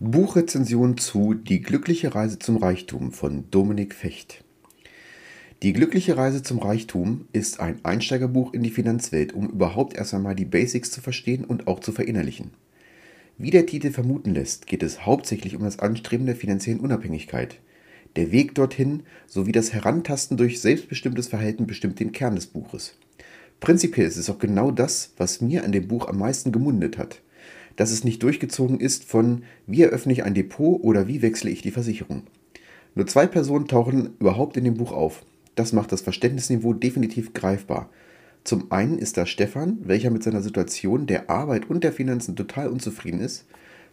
Buchrezension zu Die glückliche Reise zum Reichtum von Dominik Fecht. Die glückliche Reise zum Reichtum ist ein Einsteigerbuch in die Finanzwelt, um überhaupt erst einmal die Basics zu verstehen und auch zu verinnerlichen. Wie der Titel vermuten lässt, geht es hauptsächlich um das Anstreben der finanziellen Unabhängigkeit. Der Weg dorthin sowie das Herantasten durch selbstbestimmtes Verhalten bestimmt den Kern des Buches. Prinzipiell ist es auch genau das, was mir an dem Buch am meisten gemundet hat dass es nicht durchgezogen ist von wie eröffne ich ein Depot oder wie wechsle ich die Versicherung. Nur zwei Personen tauchen überhaupt in dem Buch auf. Das macht das Verständnisniveau definitiv greifbar. Zum einen ist da Stefan, welcher mit seiner Situation der Arbeit und der Finanzen total unzufrieden ist.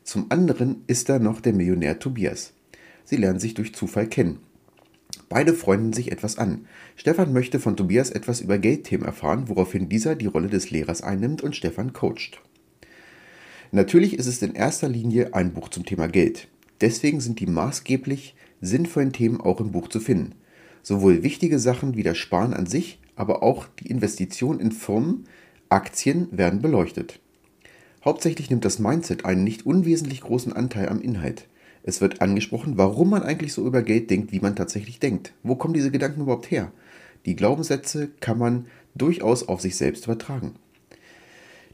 Zum anderen ist da noch der Millionär Tobias. Sie lernen sich durch Zufall kennen. Beide freunden sich etwas an. Stefan möchte von Tobias etwas über Geldthemen erfahren, woraufhin dieser die Rolle des Lehrers einnimmt und Stefan coacht. Natürlich ist es in erster Linie ein Buch zum Thema Geld. Deswegen sind die maßgeblich sinnvollen Themen auch im Buch zu finden. Sowohl wichtige Sachen wie das Sparen an sich, aber auch die Investition in Firmen, Aktien werden beleuchtet. Hauptsächlich nimmt das Mindset einen nicht unwesentlich großen Anteil am Inhalt. Es wird angesprochen, warum man eigentlich so über Geld denkt, wie man tatsächlich denkt. Wo kommen diese Gedanken überhaupt her? Die Glaubenssätze kann man durchaus auf sich selbst übertragen.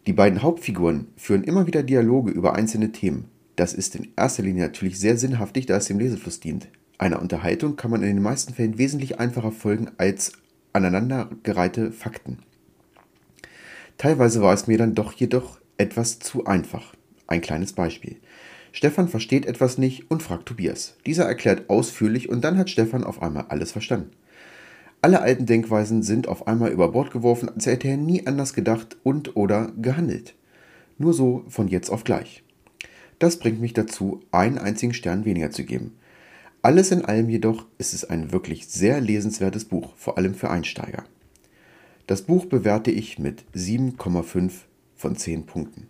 Die beiden Hauptfiguren führen immer wieder Dialoge über einzelne Themen. Das ist in erster Linie natürlich sehr sinnhaftig, da es dem Lesefluss dient. Einer Unterhaltung kann man in den meisten Fällen wesentlich einfacher folgen als aneinandergereihte Fakten. Teilweise war es mir dann doch jedoch etwas zu einfach. Ein kleines Beispiel. Stefan versteht etwas nicht und fragt Tobias. Dieser erklärt ausführlich und dann hat Stefan auf einmal alles verstanden. Alle alten Denkweisen sind auf einmal über Bord geworfen, als hätte er nie anders gedacht und oder gehandelt. Nur so von jetzt auf gleich. Das bringt mich dazu, einen einzigen Stern weniger zu geben. Alles in allem jedoch ist es ein wirklich sehr lesenswertes Buch, vor allem für Einsteiger. Das Buch bewerte ich mit 7,5 von 10 Punkten.